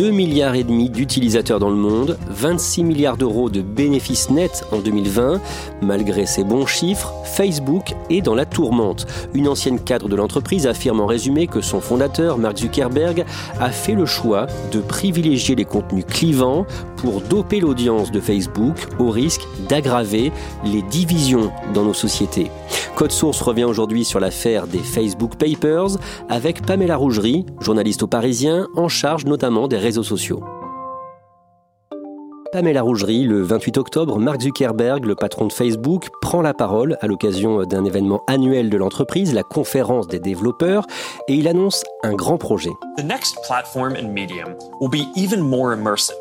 2 milliards et demi d'utilisateurs dans le monde, 26 milliards d'euros de bénéfices nets en 2020. Malgré ces bons chiffres, Facebook est dans la tourmente. Une ancienne cadre de l'entreprise affirme en résumé que son fondateur, Mark Zuckerberg, a fait le choix de privilégier les contenus clivants pour doper l'audience de Facebook au risque d'aggraver les divisions dans nos sociétés. Code Source revient aujourd'hui sur l'affaire des Facebook Papers avec Pamela Rougerie, journaliste au Parisien, en charge notamment des sociaux. Pamela Rougerie, le 28 octobre, Mark Zuckerberg, le patron de Facebook, prend la parole à l'occasion d'un événement annuel de l'entreprise, la conférence des développeurs, et il annonce un grand projet. The next platform and medium will be even more immersive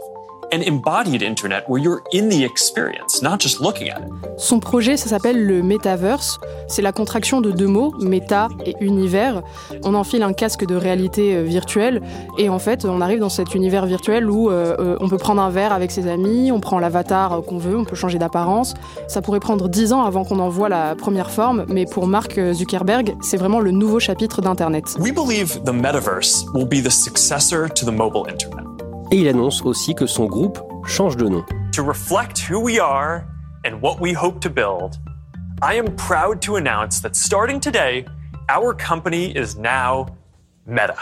an embodied internet where you're in the experience, not just looking at it. Son projet, ça s'appelle le Metaverse. C'est la contraction de deux mots, méta et univers. On enfile un casque de réalité euh, virtuelle et en fait, on arrive dans cet univers virtuel où euh, euh, on peut prendre un verre avec ses amis, on prend l'avatar qu'on veut, on peut changer d'apparence. Ça pourrait prendre dix ans avant qu'on en voit la première forme, mais pour Mark Zuckerberg, c'est vraiment le nouveau chapitre d'Internet. We believe the metaverse will be the successor to the mobile internet. Et il annonce aussi que son groupe change de nom. To reflect who we are and what we hope to build, I am proud to announce that starting today, our company is now Meta.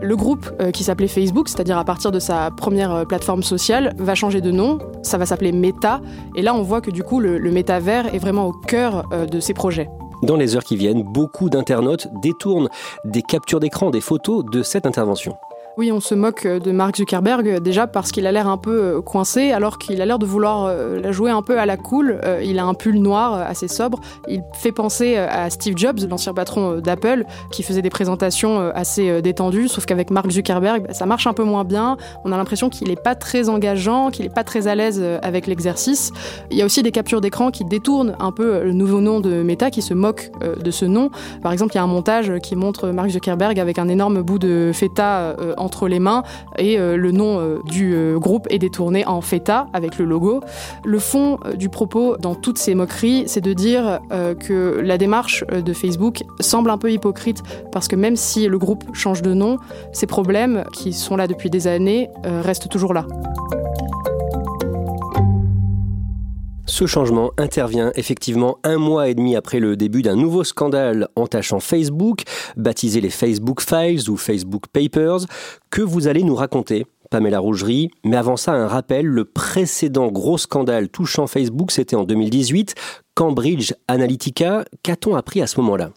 Le groupe euh, qui s'appelait Facebook, c'est-à-dire à partir de sa première euh, plateforme sociale, va changer de nom. Ça va s'appeler Meta. Et là, on voit que du coup, le, le métavers est vraiment au cœur euh, de ces projets. Dans les heures qui viennent, beaucoup d'internautes détournent des captures d'écran, des photos de cette intervention. Oui, on se moque de Mark Zuckerberg déjà parce qu'il a l'air un peu euh, coincé alors qu'il a l'air de vouloir euh, la jouer un peu à la cool. Euh, il a un pull noir assez sobre. Il fait penser à Steve Jobs, l'ancien patron d'Apple, qui faisait des présentations assez détendues, sauf qu'avec Mark Zuckerberg, bah, ça marche un peu moins bien. On a l'impression qu'il n'est pas très engageant, qu'il n'est pas très à l'aise avec l'exercice. Il y a aussi des captures d'écran qui détournent un peu le nouveau nom de Meta, qui se moque de ce nom. Par exemple, il y a un montage qui montre Mark Zuckerberg avec un énorme bout de feta entre les mains et euh, le nom euh, du euh, groupe est détourné en feta avec le logo. Le fond du propos dans toutes ces moqueries, c'est de dire que la démarche de Facebook semble un peu hypocrite parce que même si le groupe change de nom, ces problèmes qui sont là depuis des années restent toujours là. Ce changement intervient effectivement un mois et demi après le début d'un nouveau scandale entachant Facebook, baptisé les Facebook Files ou Facebook Papers, que vous allez nous raconter. Pamela Rougerie, mais avant ça, un rappel, le précédent gros scandale touchant Facebook, c'était en 2018, Cambridge Analytica. Qu'a-t-on appris à ce moment-là?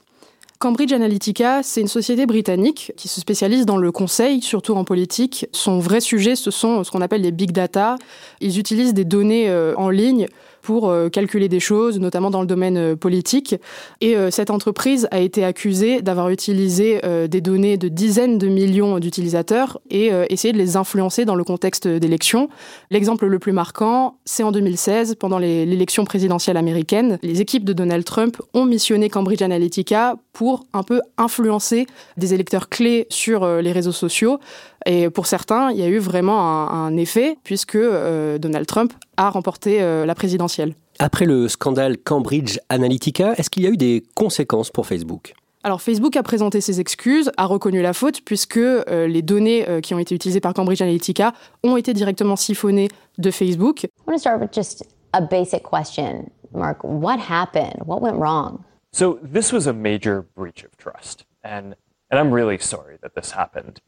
Cambridge Analytica, c'est une société britannique qui se spécialise dans le conseil, surtout en politique. Son vrai sujet, ce sont ce qu'on appelle les big data. Ils utilisent des données euh, en ligne pour euh, calculer des choses, notamment dans le domaine euh, politique. Et euh, cette entreprise a été accusée d'avoir utilisé des données de dizaines de millions d'utilisateurs et essayé de les influencer dans le contexte d'élections. L'exemple le plus marquant, c'est en 2016, pendant l'élection présidentielle américaine. Les équipes de Donald Trump ont missionné Cambridge Analytica pour un peu influencer des électeurs clés sur les réseaux sociaux. Et pour certains, il y a eu vraiment un, effet, puisque Donald Trump a remporté la présidentielle après le scandale Cambridge Analytica, est-ce qu'il y a eu des conséquences pour Facebook? Alors Facebook a présenté ses excuses, a reconnu la faute puisque euh, les données euh, qui ont été utilisées par Cambridge Analytica ont été directement siphonnées de Facebook. I want to start with just a basic question, Mark. What happened? What went wrong? So this was a major breach of trust, and and I'm really sorry that this happened.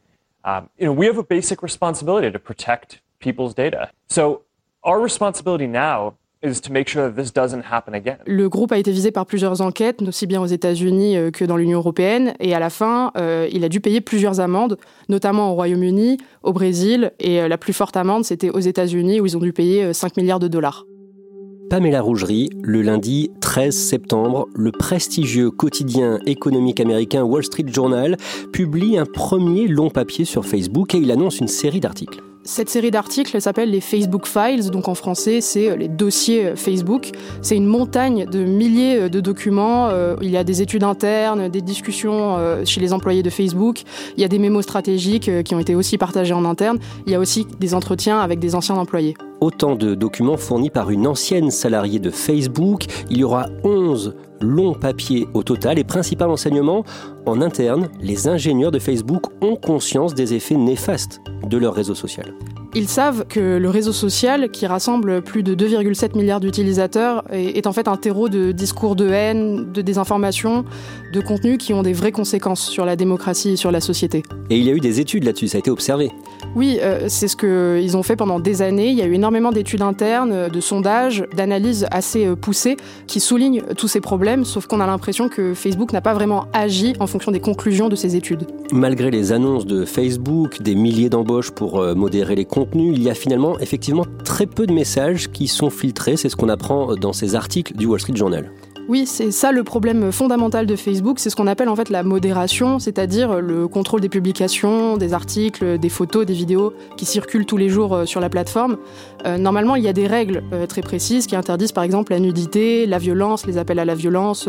Um, you know, we have a basic responsibility to protect people's data. So our responsibility now Le groupe a été visé par plusieurs enquêtes, aussi bien aux États-Unis euh, que dans l'Union européenne, et à la fin, euh, il a dû payer plusieurs amendes, notamment au Royaume-Uni, au Brésil, et euh, la plus forte amende, c'était aux États-Unis, où ils ont dû payer 5 milliards de dollars. Pamela Rougerie, le lundi 13 septembre, le prestigieux quotidien économique américain Wall Street Journal publie un premier long papier sur Facebook et il annonce une série d'articles. Cette série d'articles s'appelle les Facebook Files, donc en français c'est euh, les dossiers euh, Facebook. C'est une montagne de milliers euh, de documents. Il y a des études internes, des discussions chez les employés de Facebook. Il y a des mémos stratégiques qui ont été aussi partagés en interne. Il y a aussi des entretiens avec des anciens employés. Autant de documents fournis par une ancienne salariée de Facebook. Il y aura 11 longs papiers au total et principal enseignement, en interne, les ingénieurs de Facebook ont conscience des effets néfastes de leur réseau social. Ils savent que le réseau social, qui rassemble plus de 2,7 milliards d'utilisateurs, est en fait un terreau de discours de haine, de désinformation, de contenus qui ont des vraies conséquences sur la démocratie et sur la société. Et il y a eu des études là-dessus, ça a été observé. Oui, euh, c'est ce qu'ils ont fait pendant des années. Il y a eu énormément d'études internes, de sondages, d'analyses assez euh, poussées qui soulignent tous ces problèmes, sauf qu'on a l'impression que Facebook n'a pas vraiment agi en fonction des conclusions de ces études. Malgré les annonces de Facebook, des milliers d'embauches pour euh, modérer les il y a finalement effectivement très peu de messages qui sont filtrés. C'est ce qu'on apprend dans ces articles du Wall Street Journal. Oui, c'est ça le problème fondamental de Facebook, c'est ce qu'on appelle en fait la modération, c'est-à-dire le contrôle des publications, des articles, des photos, des vidéos qui circulent tous les jours euh, sur la plateforme. Euh, normalement, il y a des règles euh, très précises qui interdisent par exemple la nudité, la violence, les appels à la violence,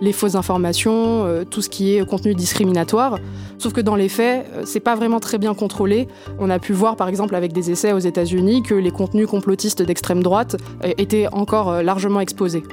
les fausses informations, tout ce qui est contenu discriminatoire. Sauf que dans les faits, c'est pas vraiment très bien contrôlé. On a pu voir par exemple avec des essais aux États-Unis que les contenus complotistes d'extrême droite étaient encore largement exposés.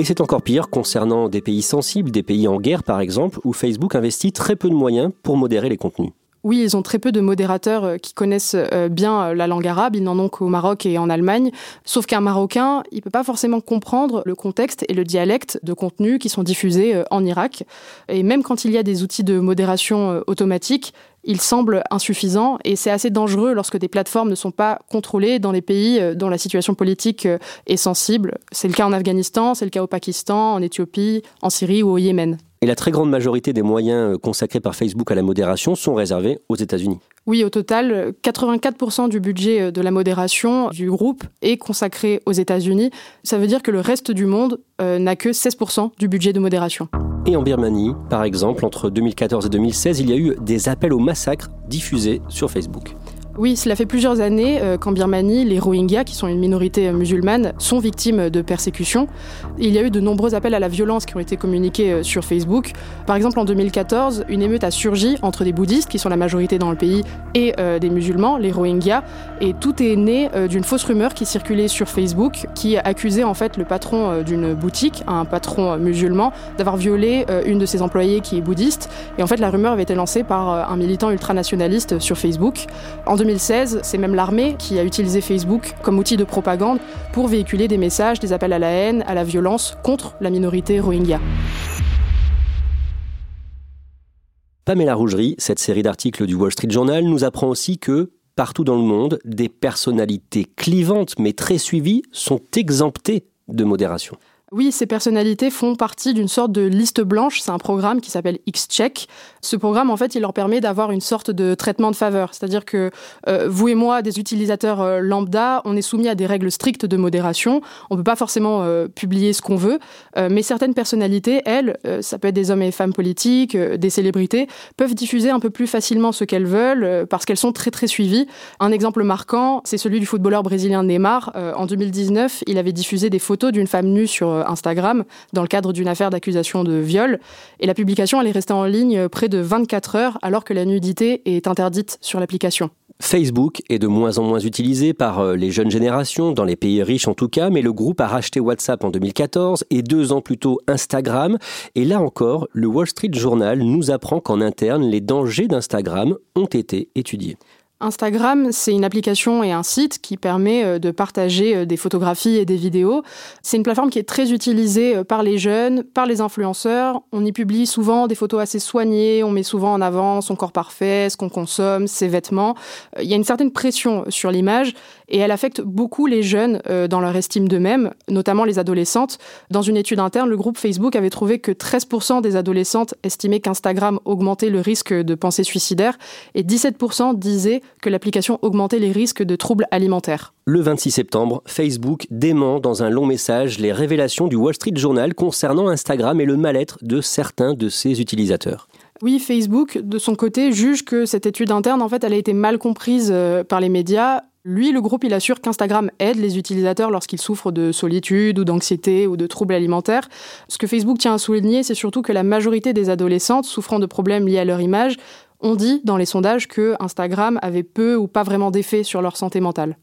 Et c'est encore pire concernant des pays sensibles, des pays en guerre par exemple, où Facebook investit très peu de moyens pour modérer les contenus. Oui, ils ont très peu de modérateurs euh, qui connaissent euh, bien euh, la langue arabe. Ils n'en ont qu'au Maroc et en Allemagne. Sauf qu'un Marocain, il peut pas forcément comprendre le contexte et le dialecte de contenus qui sont diffusés en Irak. Et même quand il y a des outils de modération automatique, il semble insuffisant et c'est assez dangereux lorsque des plateformes ne sont pas contrôlées dans les pays dont la situation politique est sensible. C'est le cas en Afghanistan, c'est le cas au Pakistan, en Éthiopie, en Syrie ou au Yémen. Et la très grande majorité des moyens euh, consacrés par Facebook à la modération sont réservés aux États-Unis. Oui, au total, 84% du budget de la modération du groupe est consacré aux États-Unis. Ça veut dire que le reste du monde n'a que 16% du budget de modération. Et en Birmanie, par exemple, entre 2014 et 2016, il y a eu des appels au massacre diffusés sur Facebook. Oui, cela fait plusieurs années euh, qu'en Birmanie, les Rohingyas, qui sont une minorité euh, musulmane, sont victimes de persécutions. Il y a eu de nombreux appels à la violence qui ont été communiqués euh, sur Facebook. Par exemple, en 2014, une émeute a surgi entre des bouddhistes, qui sont la majorité dans le pays, et des musulmans, les Rohingyas. Et tout est né d'une fausse rumeur qui circulait sur Facebook, qui accusait en fait le patron d'une boutique, un patron musulman, d'avoir violé une de ses employées qui est bouddhiste. Et en fait, la rumeur avait été lancée par un militant ultranationaliste sur Facebook. En 2016, c'est même l'armée qui a utilisé Facebook comme outil de propagande pour véhiculer des messages, des appels à la haine, à la violence contre la minorité Rohingya. Pamela Rougerie, cette série d'articles du Wall Street Journal, nous apprend aussi que partout dans le monde, des personnalités clivantes mais très suivies sont exemptées de modération. Oui, ces personnalités font partie d'une sorte de liste blanche. C'est un programme qui s'appelle X-Check. Ce programme, en fait, il leur permet d'avoir une sorte de traitement de faveur. C'est-à-dire que euh, vous et moi, des utilisateurs euh, lambda, on est soumis à des règles strictes de modération. On ne peut pas forcément euh, publier ce qu'on veut. mais certaines personnalités, elles, ça peut être des hommes et femmes politiques, des célébrités, peuvent diffuser un peu plus facilement ce qu'elles veulent parce qu'elles sont très très suivies. Un exemple marquant, c'est celui du footballeur brésilien Neymar. en 2019, il avait diffusé des photos d'une femme nue sur Instagram dans le cadre d'une affaire d'accusation de viol. Et la publication, elle est restée en ligne près de 24 heures alors que la nudité est interdite sur l'application. Facebook est de moins en moins utilisé par euh, les jeunes générations, dans les pays riches en tout cas, mais le groupe a racheté WhatsApp en 2014 et deux ans plus tôt Instagram. Et là encore, le Wall Street Journal nous apprend qu'en interne, les dangers d'Instagram ont été étudiés. Instagram, c'est une application et un site qui permet euh, de partager euh, des photographies et des vidéos. C'est une plateforme qui est très utilisée euh, par les jeunes, par les influenceurs. On y publie souvent des photos assez soignées, on met souvent en avant son corps parfait, ce qu'on consomme, ses vêtements. Il y a une certaine pression sur l'image et elle affecte beaucoup les jeunes dans leur estime d'eux-mêmes, notamment les adolescentes. Dans une étude interne, le groupe Facebook avait trouvé que 13% des adolescentes estimaient qu'Instagram augmentait le risque de pensée suicidaire et 17% disaient que l'application augmentait les risques de troubles alimentaires. Le 26 septembre, Facebook dément dans un long message les révélations du Wall Street Journal concernant Instagram et le mal-être de certains de ses utilisateurs. Oui, Facebook, de son côté, juge que cette étude interne, en fait, elle a été mal comprise euh, par les médias. Lui, le groupe, il assure qu'Instagram aide les utilisateurs lorsqu'ils souffrent de solitude ou d'anxiété ou de troubles alimentaires. Ce que Facebook tient à souligner, c'est surtout que la majorité des adolescentes souffrant de problèmes liés à leur image on dit dans les sondages que Instagram avait peu ou pas vraiment d'effet sur leur santé mentale.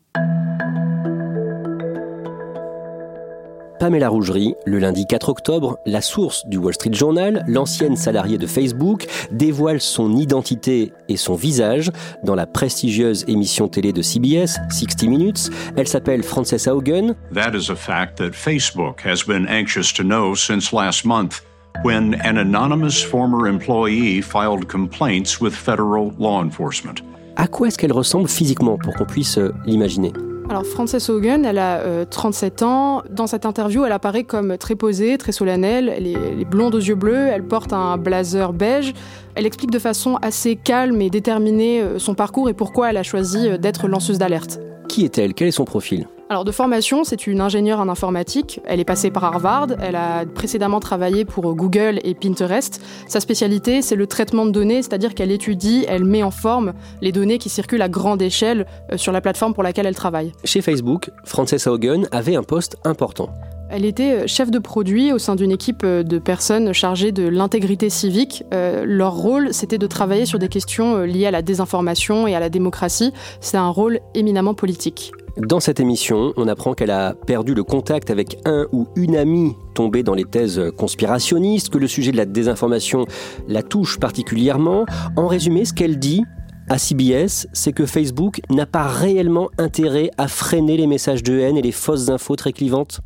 Pamela Rougerie, le lundi 4 octobre, la source du Wall Street Journal, l'ancienne salariée de Facebook, dévoile son identité et son visage dans la prestigieuse émission télé de CBS, 60 Minutes. Elle s'appelle Frances Haugen. That is a fact that Facebook has been anxious to know since last month when an anonymous former employee filed complaints with federal law enforcement. À quoi est-ce qu'elle ressemble physiquement pour qu'on puisse euh, l'imaginer? Alors Frances Hogan, elle a 37 euh, ans. Dans cette interview, elle apparaît comme très posée, très solennelle. Elle est, elle est, blonde aux yeux bleus, elle porte un blazer beige. Elle explique de façon assez calme et déterminée euh, son parcours et pourquoi elle a choisi d'être lanceuse d'alerte. Qui est-elle? Quel est son profil? Alors de formation, c'est une ingénieure en informatique. Elle est passée par Harvard. Elle a précédemment travaillé pour Google et Pinterest. Sa spécialité, c'est le traitement de données, c'est-à-dire qu'elle étudie, elle met en forme les données qui circulent à grande échelle euh, sur la plateforme pour laquelle elle travaille. Chez Facebook, Frances Haugen avait un poste important. Elle était euh, chef de produit au sein d'une équipe euh, de personnes chargées de l'intégrité civique. leur rôle, c'était de travailler sur des questions liées à la désinformation et à la démocratie. C'est un rôle éminemment politique. Dans cette émission, on apprend qu'elle a perdu le contact avec un ou une amie tombée dans les thèses conspirationnistes, que le sujet de la désinformation la touche particulièrement. En résumé, ce qu'elle dit à CBS, c'est que Facebook n'a pas réellement intérêt à freiner les messages de haine et les fausses infos très clivantes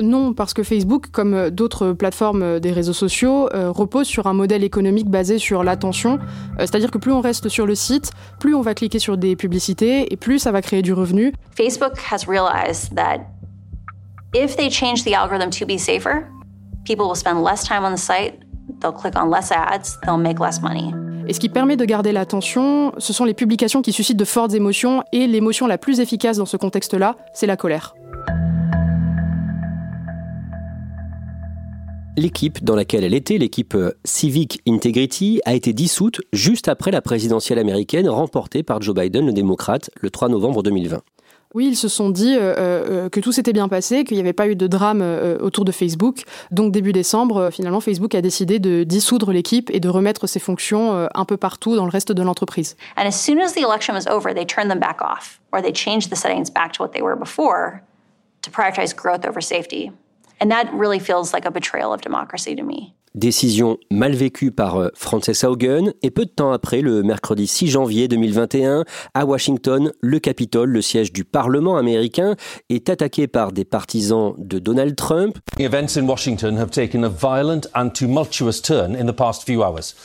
non, parce que Facebook, comme euh, d'autres plateformes euh, des réseaux sociaux, euh, repose sur un modèle économique basé sur l'attention. C'est-à-dire que plus on reste sur le site, plus on va cliquer sur des publicités et plus ça va créer du revenu. Facebook has realized that if they change the algorithm to be safer, people will spend less time on the site, they'll click on less ads, they'll make less money. Et ce qui permet de garder l'attention, ce sont les publications qui suscitent de fortes émotions et l'émotion la plus efficace dans ce contexte-là, c'est la colère. L'équipe dans laquelle elle était, l'équipe euh, Civic Integrity, a été dissoute juste après la présidentielle américaine remportée par Joe Biden, le démocrate, le 3 novembre 2020. Oui, ils se sont dit euh, euh, que tout s'était bien passé, qu'il n'y avait pas eu de drame autour de Facebook. Donc début décembre, finalement, Facebook a décidé de dissoudre l'équipe et de remettre ses fonctions un peu partout dans le reste de l'entreprise. And as soon as the election was over, they turned them back off, or they changed the settings back to what they were before to prioritize growth over safety. And that really feels like a betrayal of democracy to me. Décision mal vécue par euh, Frances Haugen et peu de temps après, le mercredi 6 janvier 2021, à Washington, le Capitole, le siège du Parlement américain, est attaqué par des partisans de Donald Trump. The events in Washington have taken a violent and tumultuous turn in the past few hours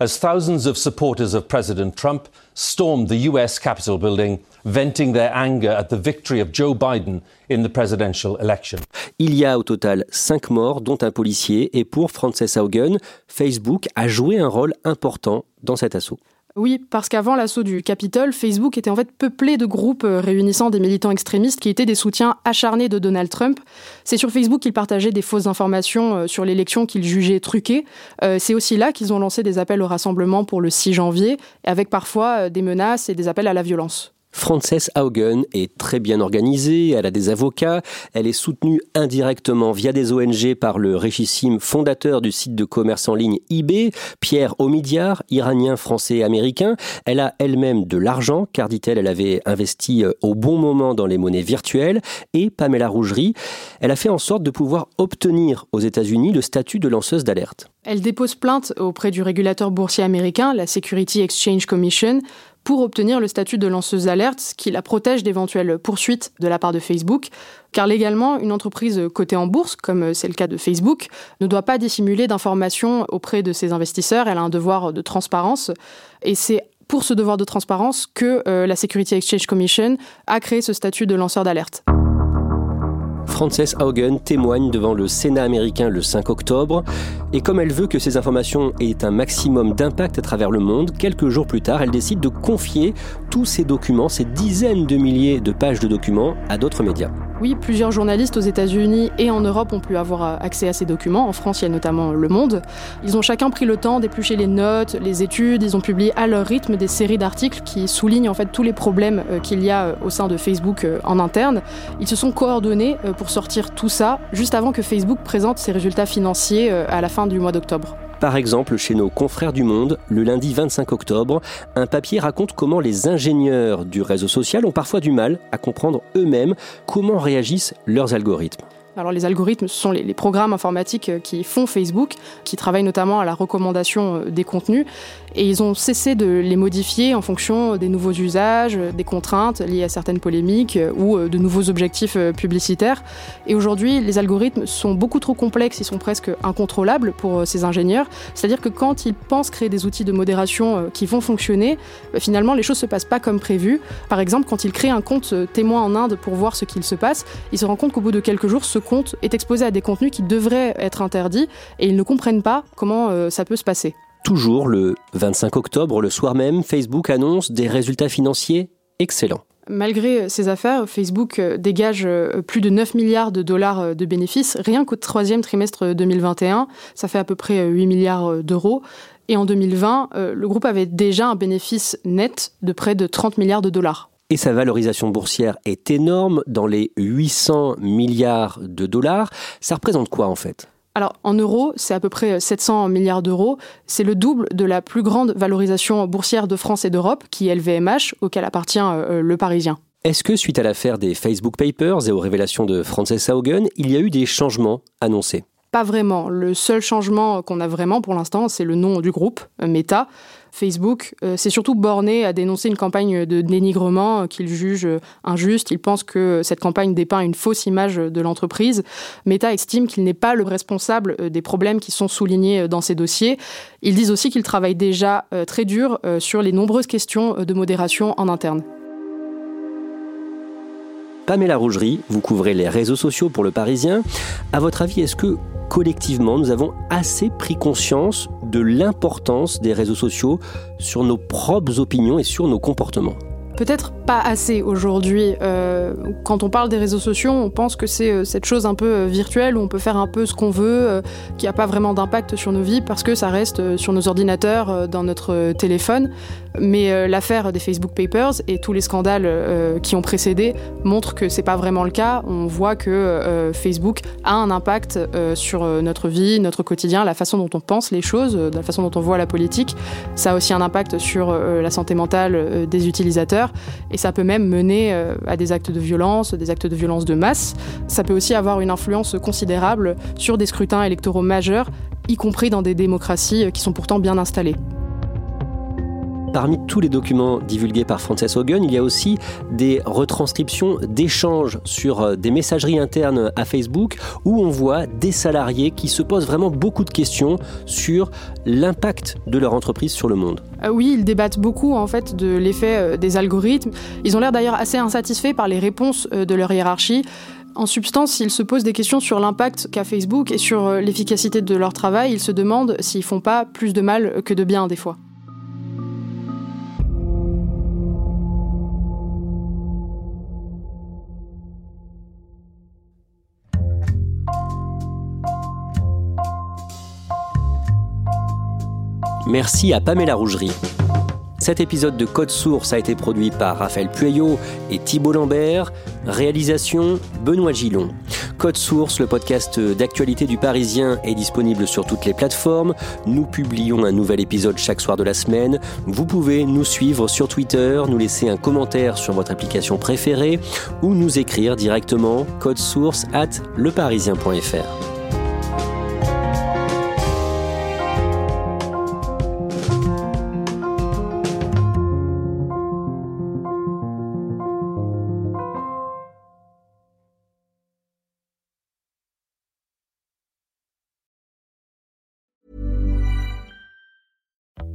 as thousands of supporters of President Trump stormed the US Capitol building, venting their anger at the victory of Joe Biden in the presidential election. Il y a au total cinq morts, dont un policier, et pour Frances Haugen, Facebook a joué un rôle important dans cet assaut. Oui, parce qu'avant l'assaut du Capitole, Facebook était en fait peuplé de groupes euh, réunissant des militants extrémistes qui étaient des soutiens acharnés de Donald Trump. C'est sur Facebook qu'ils partageaient des fausses informations euh, sur l'élection qu'ils jugeaient truquées. Euh, c'est aussi là qu'ils ont lancé des appels au rassemblement pour le 6 janvier, avec parfois des menaces et des appels à la violence. Frances Haugen est très bien organisée, elle a des avocats, elle est soutenue indirectement via des ONG par le richissime fondateur du site de commerce en ligne eBay, Pierre Omidyar, iranien, français américain. Elle a elle-même de l'argent, car dit-elle, elle avait investi euh, au bon moment dans les monnaies virtuelles, et Pamela Rougerie, elle a fait en sorte de pouvoir obtenir aux États-Unis le statut de lanceuse d'alerte. Elle dépose plainte auprès du régulateur boursier américain, la Security Exchange Commission, pour obtenir le statut de lanceuse d'alerte qui la protège d'éventuelles poursuites de la part de Facebook. Car légalement, une entreprise cotée en bourse, comme c'est le cas de Facebook, ne doit pas dissimuler d'informations auprès de ses investisseurs. Elle a un devoir de transparence. Et c'est pour ce devoir de transparence que euh, la Security Exchange Commission a créé ce statut de lanceur d'alerte. Frances Haugen témoigne devant le Sénat américain le 5 octobre. Et comme elle veut que ces informations aient un maximum d'impact à travers le monde, quelques jours plus tard, elle décide de confier tous ces documents, ces dizaines de milliers de pages de documents, à d'autres médias. Oui, plusieurs journalistes aux États-Unis et en Europe ont pu avoir euh, accès à ces documents. En France, il y a notamment Le Monde. Ils ont chacun pris le temps d'éplucher les notes, les études. Ils ont publié à leur rythme des séries d'articles qui soulignent en fait tous les problèmes euh, qu'il y a euh, au sein de Facebook en interne. Ils se sont coordonnés pour sortir tout ça juste avant que Facebook présente ses résultats financiers à la fin du mois d'octobre. Par exemple, chez nos confrères du Monde, le lundi 25 octobre, un papier raconte comment les ingénieurs du réseau social ont parfois du mal à comprendre eux-mêmes comment réagissent leurs algorithmes. Alors les algorithmes, ce sont les, programmes informatiques euh, qui font Facebook, qui travaillent notamment à la recommandation euh, des contenus, et ils ont cessé de les modifier en fonction des nouveaux usages, des contraintes liées à certaines polémiques euh, ou de nouveaux objectifs publicitaires. Et aujourd'hui, les algorithmes sont beaucoup trop complexes, ils sont presque incontrôlables pour ces ingénieurs. C'est-à-dire que quand ils pensent créer des outils de modération qui vont fonctionner, finalement les choses se passent pas comme prévu. Par exemple, quand ils créent un compte témoin en Inde pour voir ce qu'il se passe, ils se rendent compte qu'au bout de quelques jours, compte est exposé à des contenus qui devraient être interdits et ils ne comprennent pas comment euh, ça peut se passer. Toujours le 25 octobre, le soir même, Facebook annonce des résultats financiers excellents. Malgré ces affaires, Facebook euh, dégage euh, plus de 9 milliards de dollars de bénéfices rien qu'au troisième trimestre 2021. Ça fait à peu près 8 milliards d'euros. Et en 2020, le groupe avait déjà un bénéfice net de près de 30 milliards de dollars et sa valorisation boursière est énorme, dans les 800 milliards de dollars. Ça représente quoi en fait? Alors en euros, c'est à peu près 700 milliards d'euros. C'est le double de la plus grande valorisation boursière de France et d'Europe, qui est LVMH, auquel appartient euh, le Parisien. Est-ce que suite à l'affaire des Facebook Papers et aux révélations de Frances Haugen, il y a eu des changements annoncés? Pas vraiment. Le seul changement qu'on a vraiment pour l'instant, c'est le nom du groupe, euh, Meta. Facebook euh, s'est surtout borné à dénoncer une campagne de dénigrement euh, qu'il juge euh, injuste. Il pense que cette campagne dépeint une fausse image de l'entreprise. Meta estime qu'il n'est pas le responsable des problèmes qui sont soulignés dans ces dossiers. Ils disent aussi qu'il travaille déjà très dur sur les nombreuses questions de modération en interne. Pamela Rougerie, vous couvrez les réseaux sociaux pour le Parisien. À votre avis, est-ce que collectivement, nous avons assez pris conscience de l'importance des réseaux sociaux sur nos propres opinions et sur nos comportements Peut-être pas assez aujourd'hui. Euh, quand on parle des réseaux sociaux, on pense que c'est euh, cette chose un peu euh, virtuelle où on peut faire un peu ce qu'on veut, qui n'a pas vraiment d'impact sur nos vies parce que ça reste sur nos ordinateurs, dans notre téléphone. Mais l'affaire des Facebook Papers et tous les scandales qui ont précédé montrent que c'est pas vraiment le cas. On voit que Facebook a un impact sur notre vie, notre quotidien, la façon dont on pense les choses, la façon dont on voit la politique. Ça a aussi un impact sur la santé mentale des utilisateurs et ça peut même mener euh, à des actes de violence, des actes de violence de masse. Ça peut aussi avoir une influence considérable sur des scrutins électoraux majeurs, y compris dans des démocraties qui sont pourtant bien installées. Parmi tous les documents divulgués par Frances Hogan, il y a aussi des retranscriptions d'échanges sur euh, des messageries internes à Facebook où on voit des salariés qui se posent vraiment beaucoup de questions sur l'impact de leur entreprise sur le monde. Euh, oui, ils débattent beaucoup en fait de l'effet euh, des algorithmes. Ils ont l'air d'ailleurs assez insatisfaits par les réponses de leur hiérarchie. En substance, ils se posent des questions sur l'impact qu'a Facebook et sur l'efficacité de leur travail. Ils se demandent s'ils font pas plus de mal que de bien des fois. Merci à Pamela Rougerie. Cet épisode de Code Source a été produit par Raphaël Pueyo et Thibault Lambert. Réalisation Benoît Gillon. Code Source, le podcast d'actualité du Parisien, est disponible sur toutes les plateformes. Nous publions un nouvel épisode chaque soir de la semaine. Vous pouvez nous suivre sur Twitter, nous laisser un commentaire sur votre application préférée ou nous écrire directement source at leparisien.fr.